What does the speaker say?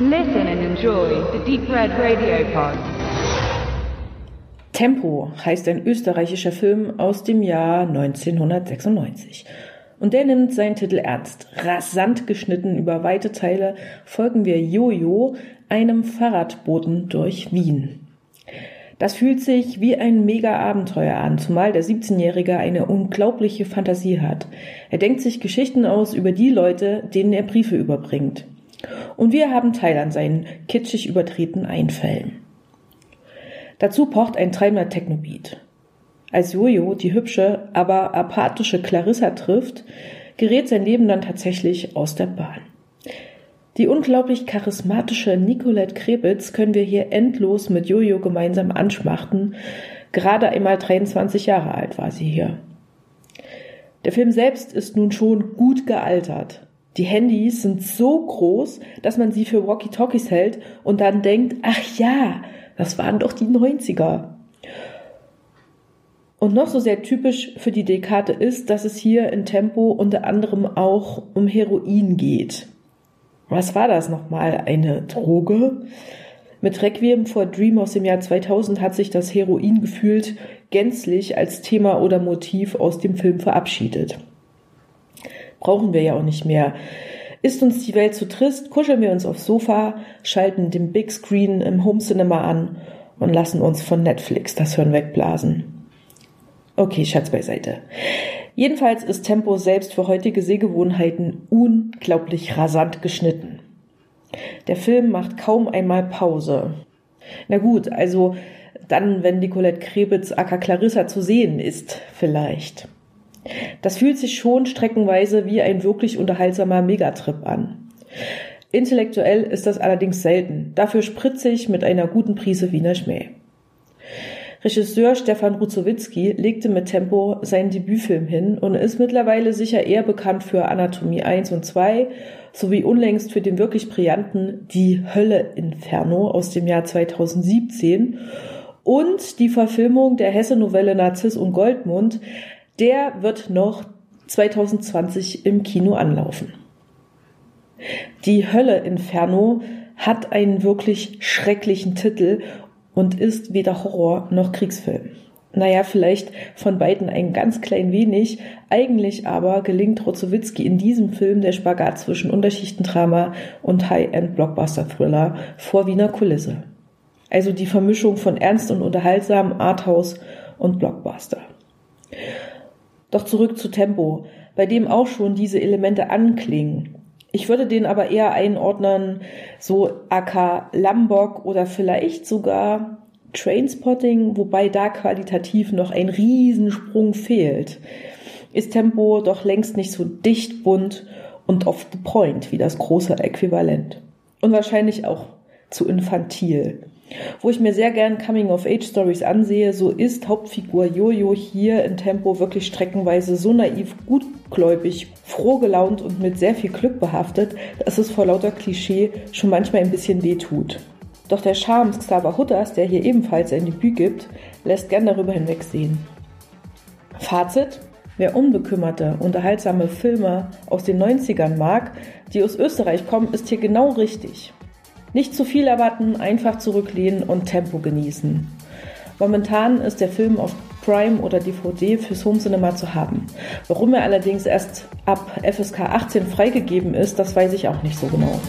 Listen and enjoy the Deep Red Radio Pod. Tempo heißt ein österreichischer Film aus dem Jahr 1996. Und der nimmt seinen Titel ernst. Rasant geschnitten über weite Teile folgen wir Jojo, einem Fahrradboten durch Wien. Das fühlt sich wie ein Mega-Abenteuer an, zumal der 17-Jährige eine unglaubliche Fantasie hat. Er denkt sich Geschichten aus über die Leute, denen er Briefe überbringt. Und wir haben Teil an seinen kitschig übertreten Einfällen. Dazu pocht ein treibender Technobeat. Als Jojo die hübsche, aber apathische Clarissa trifft, gerät sein Leben dann tatsächlich aus der Bahn. Die unglaublich charismatische Nicolette Krebitz können wir hier endlos mit Jojo gemeinsam anschmachten. Gerade einmal 23 Jahre alt war sie hier. Der Film selbst ist nun schon gut gealtert. Die Handys sind so groß, dass man sie für Walkie-Talkies hält und dann denkt, ach ja, das waren doch die 90er. Und noch so sehr typisch für die Dekade ist, dass es hier in Tempo unter anderem auch um Heroin geht. Was war das nochmal? Eine Droge? Mit Requiem for Dream aus dem Jahr 2000 hat sich das Heroin gefühlt gänzlich als Thema oder Motiv aus dem Film verabschiedet. Brauchen wir ja auch nicht mehr. Ist uns die Welt zu trist, kuscheln wir uns aufs Sofa, schalten den Big Screen im Home Cinema an und lassen uns von Netflix das Hirn wegblasen. Okay, Schatz beiseite. Jedenfalls ist Tempo selbst für heutige Sehgewohnheiten unglaublich rasant geschnitten. Der Film macht kaum einmal Pause. Na gut, also dann, wenn Nicolette Krebitz aka Clarissa zu sehen ist, vielleicht. Das fühlt sich schon streckenweise wie ein wirklich unterhaltsamer Megatrip an. Intellektuell ist das allerdings selten, dafür spritzig mit einer guten Prise Wiener Schmäh. Regisseur Stefan Ruzowitzki legte mit Tempo seinen Debütfilm hin und ist mittlerweile sicher eher bekannt für Anatomie 1 und 2 sowie unlängst für den wirklich brillanten Die Hölle Inferno aus dem Jahr 2017 und die Verfilmung der Hesse-Novelle Narziss und Goldmund, der wird noch 2020 im Kino anlaufen. Die Hölle Inferno hat einen wirklich schrecklichen Titel und ist weder Horror noch Kriegsfilm. Naja, vielleicht von beiden ein ganz klein wenig. Eigentlich aber gelingt Rozowitzki in diesem Film der Spagat zwischen Unterschichtendrama und High-End-Blockbuster-Thriller vor Wiener Kulisse. Also die Vermischung von ernst und unterhaltsam, Arthouse und Blockbuster. Doch zurück zu Tempo, bei dem auch schon diese Elemente anklingen. Ich würde den aber eher einordnen, so AK Lambok oder vielleicht sogar Trainspotting, wobei da qualitativ noch ein Riesensprung fehlt. Ist Tempo doch längst nicht so dicht, bunt und off the point wie das große Äquivalent. Und wahrscheinlich auch zu infantil. Wo ich mir sehr gern Coming-of-Age-Stories ansehe, so ist Hauptfigur Jojo hier in Tempo wirklich streckenweise so naiv, gutgläubig, froh gelaunt und mit sehr viel Glück behaftet, dass es vor lauter Klischee schon manchmal ein bisschen weh tut. Doch der Charme Xaver Hutters, der hier ebenfalls ein Debüt gibt, lässt gern darüber hinwegsehen. Fazit? Wer unbekümmerte, unterhaltsame Filme aus den 90ern mag, die aus Österreich kommen, ist hier genau richtig. Nicht zu viel erwarten, einfach zurücklehnen und Tempo genießen. Momentan ist der Film auf Prime oder DVD fürs Home Cinema zu haben. Warum er allerdings erst ab FSK 18 freigegeben ist, das weiß ich auch nicht so genau.